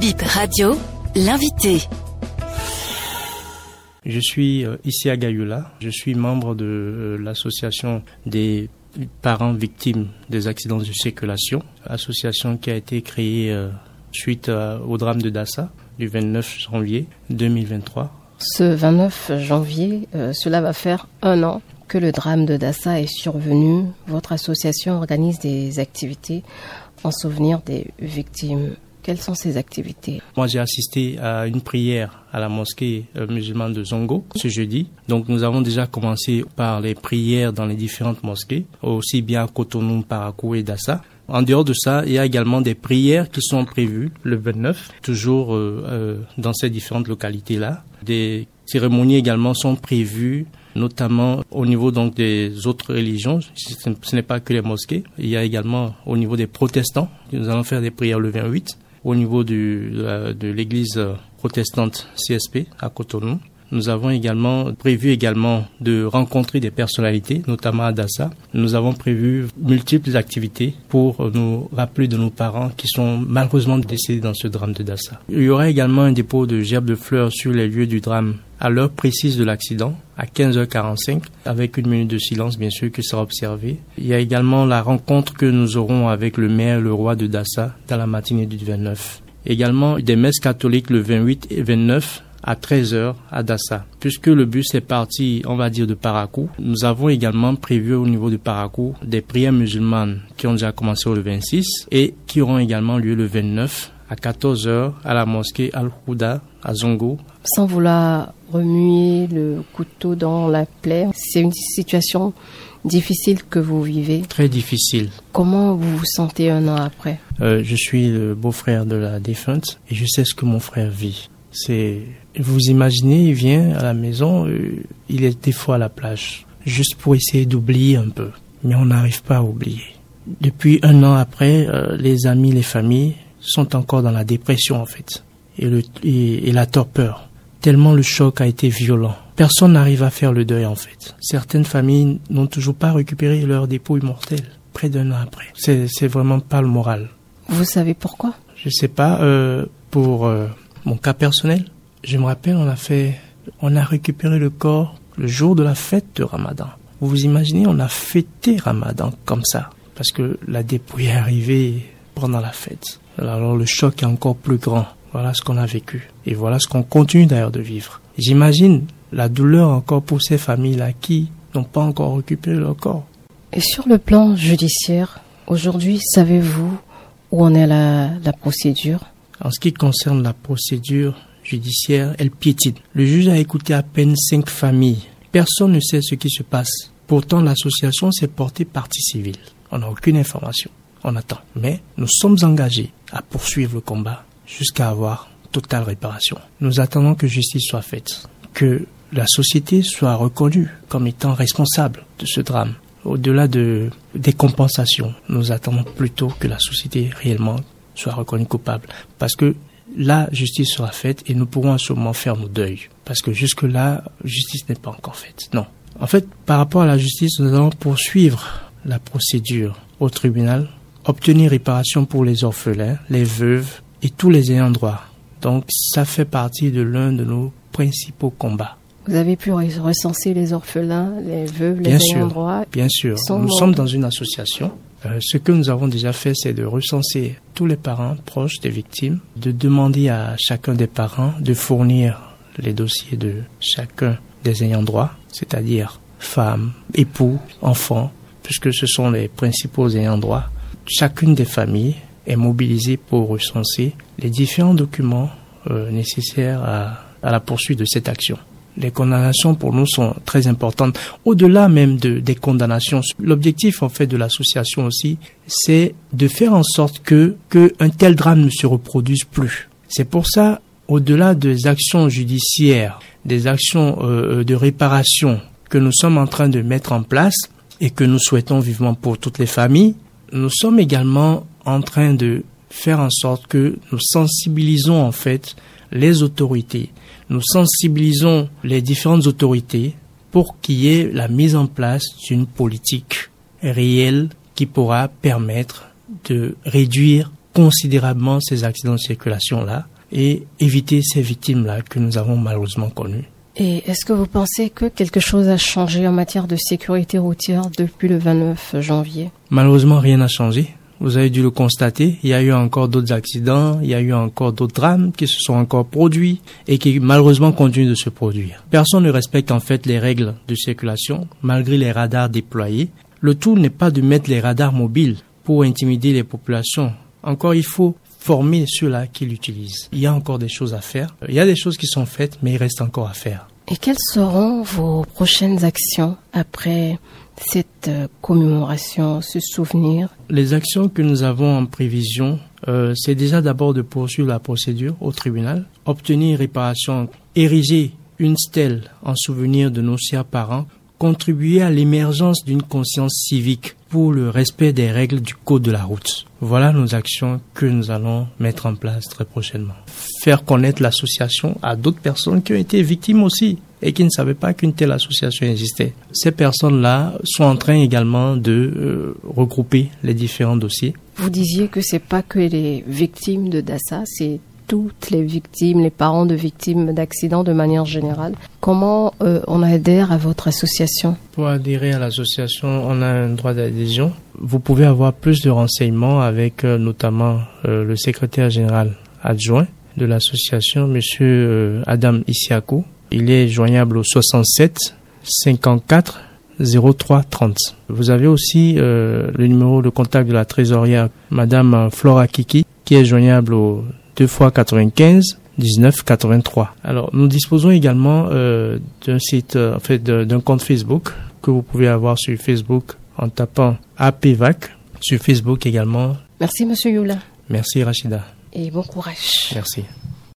Bip Radio, l'invité. Je suis euh, ici à Gayoula. Je suis membre de euh, l'association des parents victimes des accidents de circulation, association qui a été créée euh, suite au drame de Dassa du 29 janvier 2023. Ce 29 janvier, cela va faire un an que le drame de Dassa est survenu. Votre association organise des activités en souvenir des victimes. Quelles sont ces activités Moi, j'ai assisté à une prière à la mosquée euh, musulmane de Zongo ce jeudi. Donc, nous avons déjà commencé par les prières dans les différentes mosquées, aussi bien à Cotonou, Parakou et Dassa. En dehors de ça, il y a également des prières qui sont prévues le 29, toujours euh, euh, dans ces différentes localités-là. Des cérémonies également sont prévues notamment au niveau donc des autres religions. Ce n'est pas que les mosquées. Il y a également au niveau des protestants. Nous allons faire des prières le 28 au niveau du, de l'église protestante CSP à Cotonou. Nous avons également prévu également de rencontrer des personnalités, notamment à Dassa. Nous avons prévu multiples activités pour nous rappeler de nos parents qui sont malheureusement décédés dans ce drame de Dassa. Il y aura également un dépôt de gerbes de fleurs sur les lieux du drame à l'heure précise de l'accident, à 15h45, avec une minute de silence bien sûr qui sera observée. Il y a également la rencontre que nous aurons avec le maire, le roi de Dassa, dans la matinée du 29. Également des messes catholiques le 28 et 29 à 13h à Dassa. Puisque le bus est parti, on va dire, de Parakou, nous avons également prévu au niveau de Parakou des prières musulmanes qui ont déjà commencé le 26 et qui auront également lieu le 29 à 14h à la mosquée Al-Houda à Zongo. Sans vouloir remuer le couteau dans la plaie, c'est une situation difficile que vous vivez Très difficile. Comment vous vous sentez un an après? Euh, Je suis le beau-frère de la défunte et je sais ce que mon frère vit. C'est, vous imaginez, il vient à la maison, euh, il est des fois à la plage, juste pour essayer d'oublier un peu. Mais on n'arrive pas à oublier. Depuis un an après, euh, les amis, les familles sont encore dans la dépression en fait, et, le, et, la torpeur. Tellement le choc a été violent. Personne n'arrive à faire le deuil en fait. Certaines familles n'ont toujours pas récupéré leur dépôt immortel près d'un an après. C'est, c'est vraiment pas le moral. Vous savez pourquoi? Je sais pas. Euh, pour euh, mon cas personnel, je me rappelle, on a fait, on a récupéré le corps le jour de la fête de Ramadan. Vous vous imaginez, on a fêté Ramadan comme ça, parce que la dépouille est arrivée pendant la fête. Alors le choc est encore plus grand. Voilà ce qu'on a vécu. Et voilà ce qu'on continue d'ailleurs de vivre. J'imagine la douleur encore pour ces familles-là qui n'ont pas encore récupéré leur corps. Et sur le plan judiciaire, aujourd'hui, savez-vous où en est la, la procédure? En ce qui concerne la procédure judiciaire, elle piétine. Le juge a écouté à peine cinq familles. Personne ne sait ce qui se passe. Pourtant, l'association s'est portée partie civile. On n'a aucune information. On attend. Mais nous sommes engagés à poursuivre le combat jusqu'à avoir totale réparation. Nous attendons que justice soit faite, que la société soit reconnue comme étant responsable de ce drame. Au-delà de, des compensations, nous attendons plutôt que la société réellement soit reconnu coupable. Parce que la justice sera faite et nous pourrons à ce moment faire nos deuils. Parce que jusque-là, justice n'est pas encore faite. Non. En fait, par rapport à la justice, nous allons poursuivre la procédure au tribunal, obtenir réparation pour les orphelins, les veuves et tous les ayants droit. Donc, ça fait partie de l'un de nos principaux combats. Vous avez pu recenser les orphelins, les veuves, les ayants droit Bien sûr. Nous sommes dans une association euh, ce que nous avons déjà fait, c'est de recenser tous les parents proches des victimes, de demander à chacun des parents de fournir les dossiers de chacun des ayants droit, c'est-à-dire femmes, époux, enfants, puisque ce sont les principaux ayants droit. Chacune des familles est mobilisée pour recenser les différents documents euh, nécessaires à la poursuite de cette action les condamnations pour nous sont très importantes. Au-delà même de, des condamnations, l'objectif en fait de l'association aussi, c'est de faire en sorte que, que un tel drame ne se reproduise plus. C'est pour ça, au-delà des actions judiciaires, des actions euh, de réparation que nous sommes en train de mettre en place et que nous souhaitons vivement pour toutes les familles, nous sommes également en train de faire en sorte que nous sensibilisons en fait les autorités, nous sensibilisons les différentes autorités pour qu'il y ait la mise en place d'une politique réelle qui pourra permettre de réduire considérablement ces accidents de circulation-là et éviter ces victimes-là que nous avons malheureusement connues. Et est-ce que vous pensez que quelque chose a changé en matière de sécurité routière depuis le 29 janvier? Malheureusement, rien n'a changé. Vous avez dû le constater, il y a eu encore d'autres accidents, il y a eu encore d'autres drames qui se sont encore produits et qui malheureusement continuent de se produire. Personne ne respecte en fait les règles de circulation malgré les radars déployés. Le tout n'est pas de mettre les radars mobiles pour intimider les populations. Encore, il faut former ceux-là qui l'utilisent. Il y a encore des choses à faire. Il y a des choses qui sont faites, mais il reste encore à faire. Et quelles seront vos prochaines actions après cette euh, commémoration, ce souvenir? Les actions que nous avons en prévision, euh, c'est déjà d'abord de poursuivre la procédure au tribunal, obtenir réparation, ériger une stèle en souvenir de nos chers parents, contribuer à l'émergence d'une conscience civique pour le respect des règles du code de la route. Voilà nos actions que nous allons mettre en place très prochainement. Faire connaître l'association à d'autres personnes qui ont été victimes aussi et qui ne savaient pas qu'une telle association existait. Ces personnes-là sont en train également de euh, regrouper les différents dossiers. Vous disiez que c'est pas que les victimes de Dassa, c'est toutes les victimes, les parents de victimes d'accidents de manière générale. Comment euh, on adhère à votre association? Pour adhérer à l'association, on a un droit d'adhésion. Vous pouvez avoir plus de renseignements avec euh, notamment le secrétaire général adjoint de l'association, Monsieur Adam Isiakou, il est joignable au 67 54 03 30. Vous avez aussi euh, le numéro de contact de la trésorière Madame Flora Kiki qui est joignable au 2 x 95 19 83. Alors nous disposons également euh, d'un site, euh, en fait d'un compte Facebook que vous pouvez avoir sur Facebook en tapant APVAC sur Facebook également. Merci Monsieur Youla. Merci Rachida. Et bon courage. Merci.